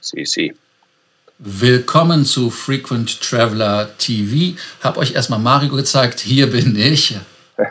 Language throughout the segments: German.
CC. Willkommen zu Frequent Traveler TV. Hab euch erstmal Mario gezeigt. Hier bin ich.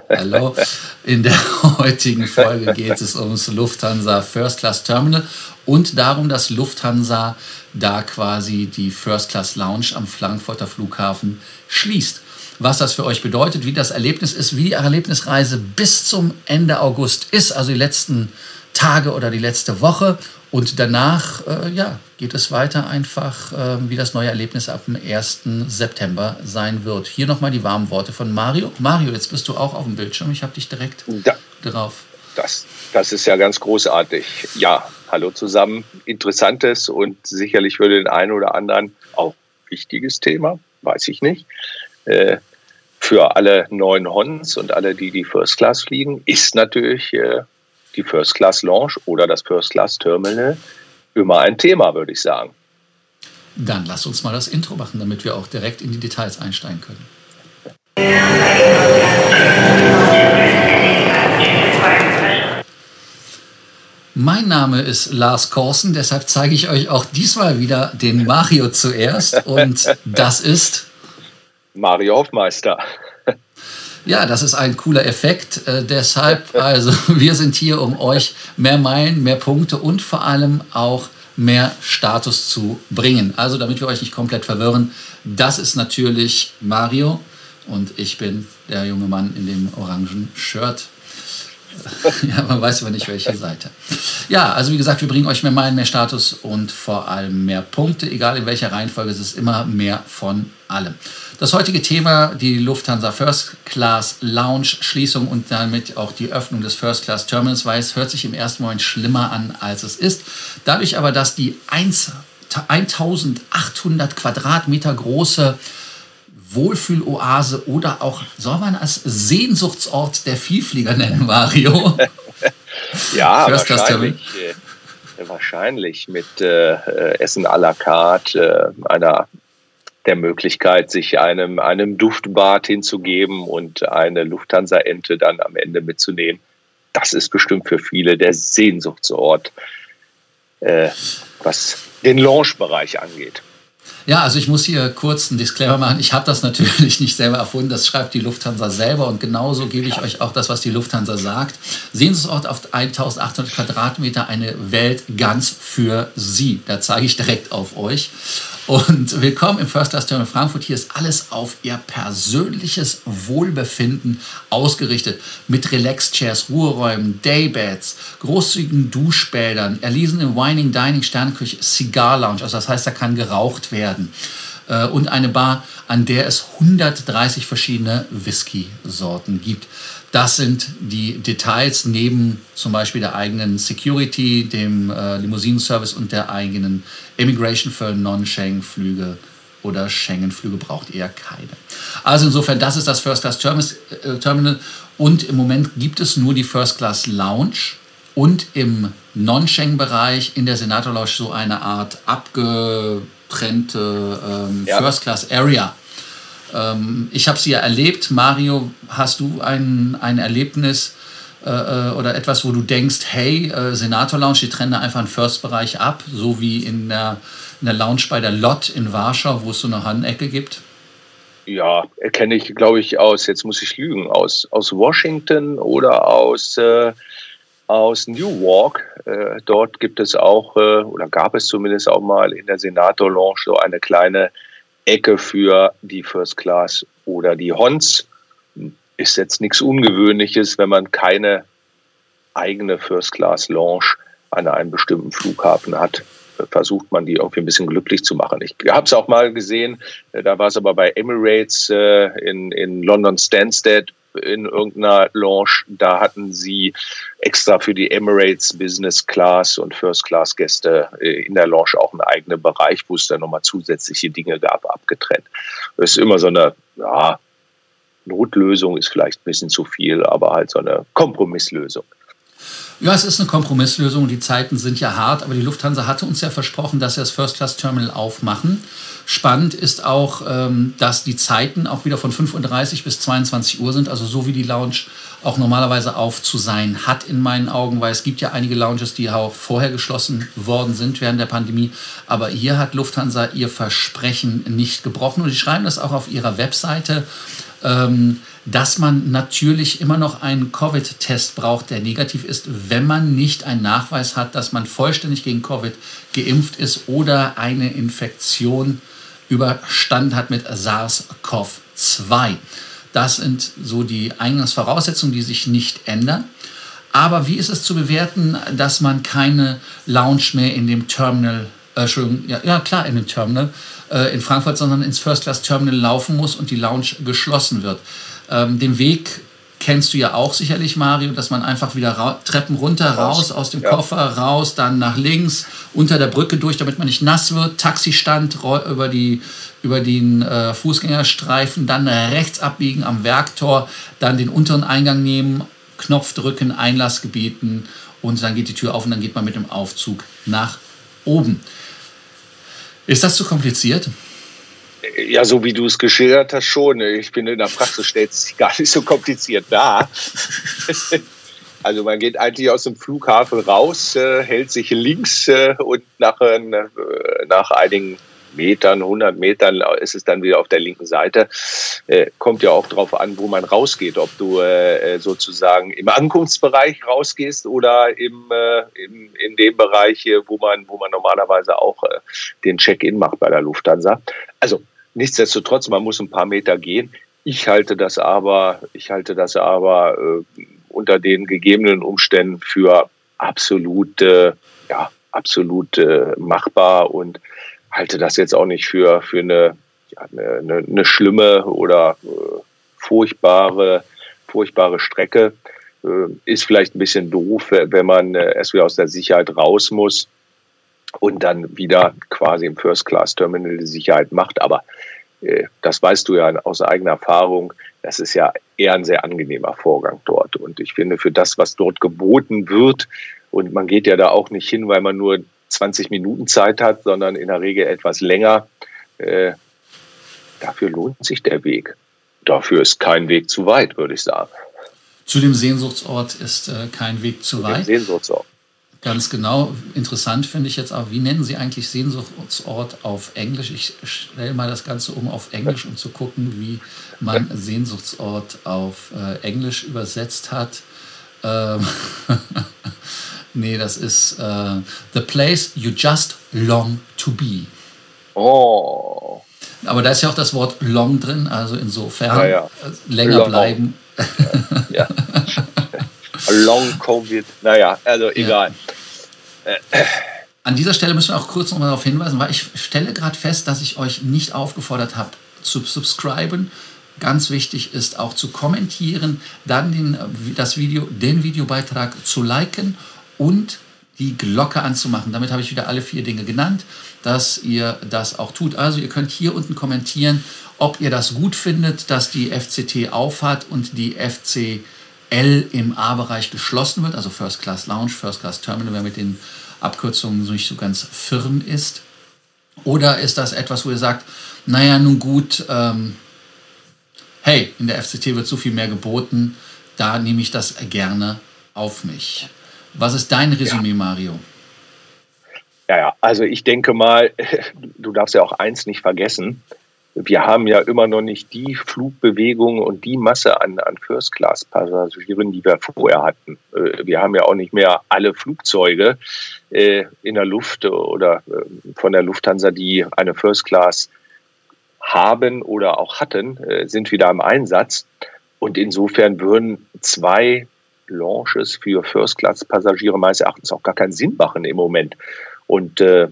Hallo. In der heutigen Folge geht es ums Lufthansa First Class Terminal und darum, dass Lufthansa da quasi die First Class Lounge am Frankfurter Flughafen schließt. Was das für euch bedeutet, wie das Erlebnis ist, wie die Erlebnisreise bis zum Ende August ist, also die letzten Tage oder die letzte Woche. Und danach äh, ja, geht es weiter einfach, äh, wie das neue Erlebnis ab dem 1. September sein wird. Hier nochmal die warmen Worte von Mario. Mario, jetzt bist du auch auf dem Bildschirm. Ich habe dich direkt da, drauf. Das, das ist ja ganz großartig. Ja, hallo zusammen. Interessantes und sicherlich für den einen oder anderen auch wichtiges Thema, weiß ich nicht. Äh, für alle neuen Hons und alle, die die First Class fliegen, ist natürlich äh, die First Class Lounge oder das First Class Terminal immer ein Thema, würde ich sagen. Dann lass uns mal das Intro machen, damit wir auch direkt in die Details einsteigen können. Mein Name ist Lars Korsen, deshalb zeige ich euch auch diesmal wieder den Mario zuerst. Und das ist Mario Hofmeister. Ja, das ist ein cooler Effekt. Äh, deshalb, also, wir sind hier, um euch mehr Meilen, mehr Punkte und vor allem auch mehr Status zu bringen. Also, damit wir euch nicht komplett verwirren, das ist natürlich Mario und ich bin der junge Mann in dem orangen Shirt. ja, man weiß aber nicht, welche Seite. Ja, also wie gesagt, wir bringen euch mehr Meilen, mehr Status und vor allem mehr Punkte. Egal in welcher Reihenfolge, es ist immer mehr von allem. Das heutige Thema, die Lufthansa First Class Lounge Schließung und damit auch die Öffnung des First Class Terminals, weiß, hört sich im ersten Moment schlimmer an, als es ist. Dadurch aber, dass die 1800 Quadratmeter große Wohlfühloase oder auch, soll man als Sehnsuchtsort der Vielflieger nennen, Mario? ja, wahrscheinlich, äh, wahrscheinlich mit äh, Essen à la carte, äh, einer der Möglichkeit, sich einem, einem Duftbad hinzugeben und eine Lufthansa-Ente dann am Ende mitzunehmen. Das ist bestimmt für viele der Sehnsuchtsort, äh, was den Lounge-Bereich angeht. Ja, also ich muss hier kurz einen Disclaimer machen. Ich habe das natürlich nicht selber erfunden. Das schreibt die Lufthansa selber. Und genauso gebe ich euch auch das, was die Lufthansa sagt. Sehnsuchtsort auf 1800 Quadratmeter, eine Welt ganz für Sie. Da zeige ich direkt auf euch. Und willkommen im First Class Terminal Frankfurt. Hier ist alles auf Ihr persönliches Wohlbefinden ausgerichtet. Mit Relax-Chairs, Ruheräumen, Daybeds, großzügigen Duschbädern, erlesenen Wining, Dining, Sternenküche, Cigar Lounge. Also das heißt, da kann geraucht werden. Äh, und eine Bar, an der es 130 verschiedene Whisky-Sorten gibt. Das sind die Details neben zum Beispiel der eigenen Security, dem äh, Limousinenservice und der eigenen Immigration für Non-Schengen-Flüge oder Schengen-Flüge braucht ihr keine. Also insofern, das ist das First Class äh, Terminal und im Moment gibt es nur die First Class Lounge und im Non-Schengen-Bereich in der Senator Lounge so eine Art abgetrennte ähm, ja. First Class Area. Ähm, ich habe sie ja erlebt. Mario, hast du ein, ein Erlebnis äh, äh, oder etwas, wo du denkst, hey, äh, Senator Lounge, die trennen da einfach einen First-Bereich ab, so wie in der, in der Lounge bei der Lot in Warschau, wo es so eine Handecke gibt? Ja, erkenne ich, glaube ich, aus, jetzt muss ich lügen, aus, aus Washington oder aus, äh, aus Newark. Äh, dort gibt es auch, äh, oder gab es zumindest auch mal in der Senator Lounge so eine kleine Ecke für die First Class oder die Hons. Ist jetzt nichts Ungewöhnliches, wenn man keine eigene First Class Lounge an einem bestimmten Flughafen hat versucht man die irgendwie ein bisschen glücklich zu machen. Ich habe es auch mal gesehen, da war es aber bei Emirates äh, in, in London Stansted in irgendeiner Lounge, da hatten sie extra für die Emirates Business Class und First Class Gäste äh, in der Lounge auch einen eigenen Bereich, wo es dann nochmal zusätzliche Dinge gab, abgetrennt. Das ist immer so eine, ja, Notlösung ist vielleicht ein bisschen zu viel, aber halt so eine Kompromisslösung. Ja, es ist eine Kompromisslösung. Die Zeiten sind ja hart, aber die Lufthansa hatte uns ja versprochen, dass sie das First Class Terminal aufmachen. Spannend ist auch, ähm, dass die Zeiten auch wieder von 35 bis 22 Uhr sind, also so wie die Lounge auch normalerweise auf zu sein hat in meinen Augen, weil es gibt ja einige Lounges, die auch vorher geschlossen worden sind während der Pandemie. Aber hier hat Lufthansa ihr Versprechen nicht gebrochen und die schreiben das auch auf ihrer Webseite. Ähm, dass man natürlich immer noch einen Covid-Test braucht, der negativ ist, wenn man nicht einen Nachweis hat, dass man vollständig gegen Covid geimpft ist oder eine Infektion überstanden hat mit SARS-CoV-2. Das sind so die Eingangsvoraussetzungen, die sich nicht ändern. Aber wie ist es zu bewerten, dass man keine Lounge mehr in dem Terminal, äh, ja, ja klar, in dem Terminal äh, in Frankfurt, sondern ins First Class Terminal laufen muss und die Lounge geschlossen wird? Ähm, den Weg kennst du ja auch sicherlich, Mario, dass man einfach wieder Treppen runter, raus, aus dem ja. Koffer, raus, dann nach links, unter der Brücke durch, damit man nicht nass wird, Taxistand über, die, über den äh, Fußgängerstreifen, dann rechts abbiegen am Werktor, dann den unteren Eingang nehmen, Knopf drücken, Einlass gebeten und dann geht die Tür auf und dann geht man mit dem Aufzug nach oben. Ist das zu kompliziert? Ja, so wie du es geschildert hast, schon. Ich bin in der Praxis stellt sich gar nicht so kompliziert dar. Also man geht eigentlich aus dem Flughafen raus, äh, hält sich links äh, und nach, äh, nach einigen Metern, 100 Metern ist es dann wieder auf der linken Seite. Äh, kommt ja auch darauf an, wo man rausgeht, ob du äh, sozusagen im Ankunftsbereich rausgehst oder im, äh, im, in dem Bereich, wo man, wo man normalerweise auch äh, den Check-in macht bei der Lufthansa. Also nichtsdestotrotz, man muss ein paar Meter gehen. Ich halte das aber, ich halte das aber äh, unter den gegebenen Umständen für absolut, äh, ja, absolut äh, machbar und halte das jetzt auch nicht für, für eine, ja, eine, eine, schlimme oder äh, furchtbare, furchtbare Strecke. Äh, ist vielleicht ein bisschen doof, wenn man äh, erst wieder aus der Sicherheit raus muss und dann wieder quasi im First Class Terminal die Sicherheit macht. Aber äh, das weißt du ja aus eigener Erfahrung. Das ist ja eher ein sehr angenehmer Vorgang dort. Und ich finde, für das, was dort geboten wird, und man geht ja da auch nicht hin, weil man nur 20 Minuten Zeit hat, sondern in der Regel etwas länger. Äh, dafür lohnt sich der Weg. Dafür ist kein Weg zu weit, würde ich sagen. Zu dem Sehnsuchtsort ist äh, kein Weg zu, zu weit. Sehnsuchtsort. Ganz genau. Interessant finde ich jetzt auch, wie nennen Sie eigentlich Sehnsuchtsort auf Englisch? Ich stelle mal das Ganze um auf Englisch, um zu gucken, wie man Sehnsuchtsort auf äh, Englisch übersetzt hat. Ähm Nee, das ist uh, The Place You Just Long to Be. Oh. Aber da ist ja auch das Wort long drin, also insofern ja, ja. länger long. bleiben. Ja. long Covid, naja, also egal. An dieser Stelle müssen wir auch kurz noch mal darauf hinweisen, weil ich stelle gerade fest, dass ich euch nicht aufgefordert habe zu subscriben. Ganz wichtig ist auch zu kommentieren, dann den, das Video, den Videobeitrag zu liken und die Glocke anzumachen. Damit habe ich wieder alle vier Dinge genannt, dass ihr das auch tut. Also ihr könnt hier unten kommentieren, ob ihr das gut findet, dass die FCT aufhat und die FCL im A-Bereich geschlossen wird, also First Class Lounge, First Class Terminal, wer mit den Abkürzungen nicht so ganz firm ist. Oder ist das etwas, wo ihr sagt, naja, nun gut, ähm, hey, in der FCT wird so viel mehr geboten, da nehme ich das gerne auf mich. Was ist dein Resümee, ja. Mario? Ja, ja, also ich denke mal, du darfst ja auch eins nicht vergessen. Wir haben ja immer noch nicht die Flugbewegung und die Masse an, an First-Class-Passagieren, die wir vorher hatten. Äh, wir haben ja auch nicht mehr alle Flugzeuge äh, in der Luft oder äh, von der Lufthansa, die eine First-Class haben oder auch hatten, sind wieder im Einsatz. Und insofern würden zwei Launches für First-Class-Passagiere meines Erachtens auch gar keinen Sinn machen im Moment. Und äh,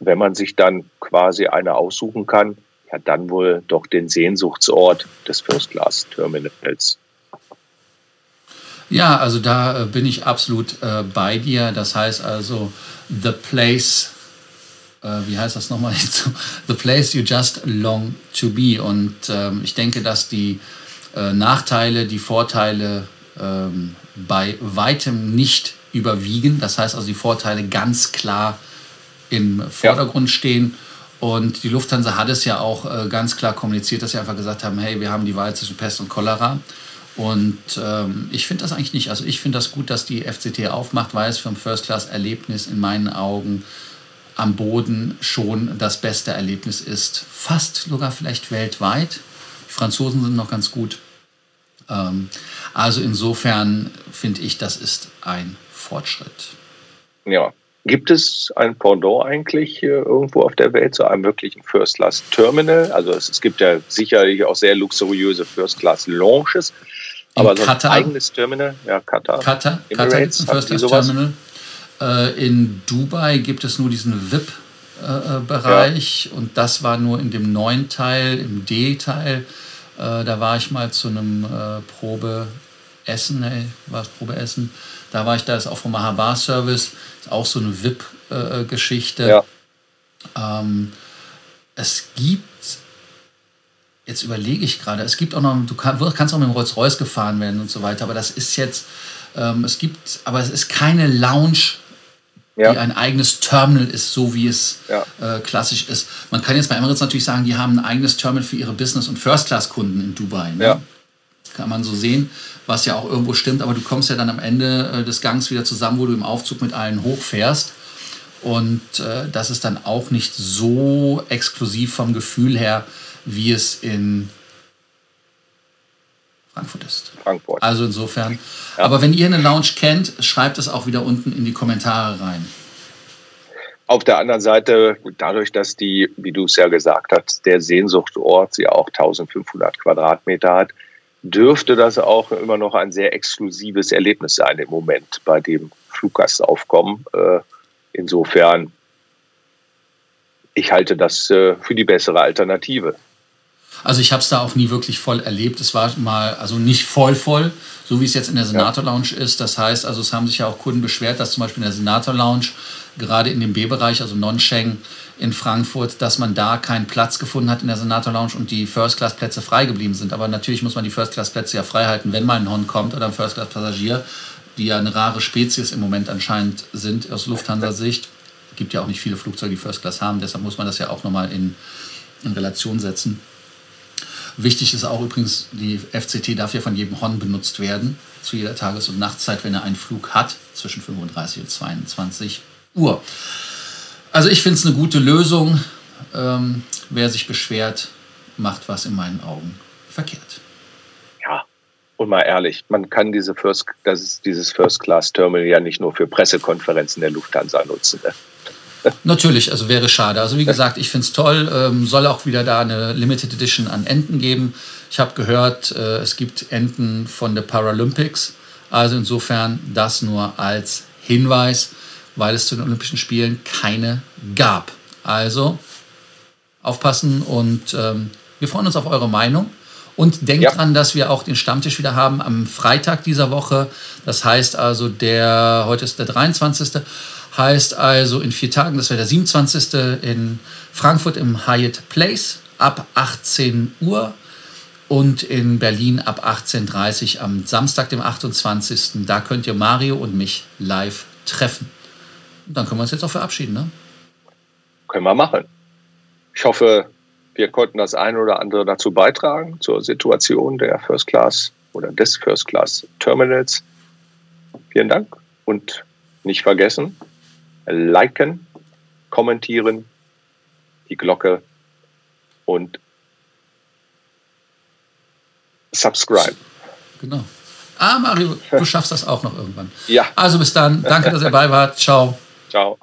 wenn man sich dann quasi eine aussuchen kann, ja, dann wohl doch den Sehnsuchtsort des First-Class-Terminals. Ja, also da äh, bin ich absolut äh, bei dir. Das heißt also, the place, äh, wie heißt das nochmal? the place you just long to be. Und ähm, ich denke, dass die äh, Nachteile, die Vorteile ähm, bei weitem nicht überwiegen. Das heißt also, die Vorteile ganz klar im Vordergrund ja. stehen. Und die Lufthansa hat es ja auch äh, ganz klar kommuniziert, dass sie einfach gesagt haben, hey, wir haben die Wahl zwischen Pest und Cholera. Und ähm, ich finde das eigentlich nicht. Also ich finde das gut, dass die FCT aufmacht, weil es für ein First-Class-Erlebnis in meinen Augen am Boden schon das beste Erlebnis ist. Fast sogar vielleicht weltweit. Die Franzosen sind noch ganz gut. Ähm, also insofern finde ich, das ist ein Fortschritt. Ja. Gibt es ein Pendant eigentlich irgendwo auf der Welt zu einem wirklichen First-Class-Terminal? Also es, es, gibt ja sicherlich auch sehr luxuriöse First-Class-Lounges. Aber so ein eigenes Terminal, ja, Qatar. Qatar, Qatar gibt es ein First-Class-Terminal. Äh, in Dubai gibt es nur diesen VIP-Bereich ja. und das war nur in dem neuen Teil, im D-Teil. Äh, da war ich mal zu einem äh, Probeessen, ey, war es Probeessen. Da war ich, da ist auch vom Mahabar-Service, ist auch so eine VIP-Geschichte. Ja. Ähm, es gibt jetzt überlege ich gerade, es gibt auch noch, du kannst auch mit dem Rolls-Royce gefahren werden und so weiter, aber das ist jetzt, ähm, es gibt, aber es ist keine Lounge ja. die ein eigenes Terminal ist, so wie es ja. äh, klassisch ist. Man kann jetzt bei Emirates natürlich sagen, die haben ein eigenes Terminal für ihre Business- und First-Class-Kunden in Dubai. Ne? Ja. Kann man so sehen, was ja auch irgendwo stimmt, aber du kommst ja dann am Ende äh, des Gangs wieder zusammen, wo du im Aufzug mit allen hochfährst. Und äh, das ist dann auch nicht so exklusiv vom Gefühl her, wie es in Frankfurt ist. Frankfurt. Also insofern. Ja. Aber wenn ihr eine Lounge kennt, schreibt es auch wieder unten in die Kommentare rein. Auf der anderen Seite, dadurch, dass die, wie du es ja gesagt hast, der Sehnsuchtort sie auch 1500 Quadratmeter hat, dürfte das auch immer noch ein sehr exklusives Erlebnis sein im Moment bei dem Fluggastaufkommen. Äh, insofern, ich halte das äh, für die bessere Alternative. Also ich habe es da auch nie wirklich voll erlebt. Es war mal, also nicht voll voll, so wie es jetzt in der Senator Lounge ist. Das heißt, also es haben sich ja auch Kunden beschwert, dass zum Beispiel in der Senator Lounge, gerade in dem B-Bereich, also Non-Schengen in Frankfurt, dass man da keinen Platz gefunden hat in der Senator Lounge und die First-Class-Plätze frei geblieben sind. Aber natürlich muss man die First-Class-Plätze ja frei halten, wenn mal ein Hond kommt oder ein First-Class-Passagier, die ja eine rare Spezies im Moment anscheinend sind aus Lufthansa-Sicht. Gibt ja auch nicht viele Flugzeuge, die First Class haben, deshalb muss man das ja auch nochmal in, in Relation setzen. Wichtig ist auch übrigens, die FCT darf ja von jedem Hon benutzt werden, zu jeder Tages- und Nachtzeit, wenn er einen Flug hat, zwischen 35 und 22 Uhr. Also ich finde es eine gute Lösung. Ähm, wer sich beschwert, macht was in meinen Augen verkehrt. Ja, und mal ehrlich, man kann diese First, das ist dieses First-Class-Terminal ja nicht nur für Pressekonferenzen der Lufthansa nutzen. Ne? Natürlich, also wäre schade. Also wie gesagt, ich finde es toll. Ähm, soll auch wieder da eine Limited Edition an Enten geben. Ich habe gehört, äh, es gibt Enten von der Paralympics. Also insofern das nur als Hinweis, weil es zu den Olympischen Spielen keine gab. Also aufpassen und ähm, wir freuen uns auf eure Meinung. Und denkt ja. dran, dass wir auch den Stammtisch wieder haben am Freitag dieser Woche. Das heißt also, der, heute ist der 23. Heißt also in vier Tagen, das wäre der 27. in Frankfurt im Hyatt Place ab 18 Uhr und in Berlin ab 18.30 Uhr am Samstag, dem 28. Da könnt ihr Mario und mich live treffen. Und dann können wir uns jetzt auch verabschieden, ne? Können wir machen. Ich hoffe, wir konnten das eine oder andere dazu beitragen, zur Situation der First Class oder des First Class Terminals. Vielen Dank und nicht vergessen, liken, kommentieren, die Glocke und subscribe. Genau. Ah, Mario, du schaffst das auch noch irgendwann. Ja. Also bis dann. Danke, dass ihr dabei wart. Ciao. Ciao.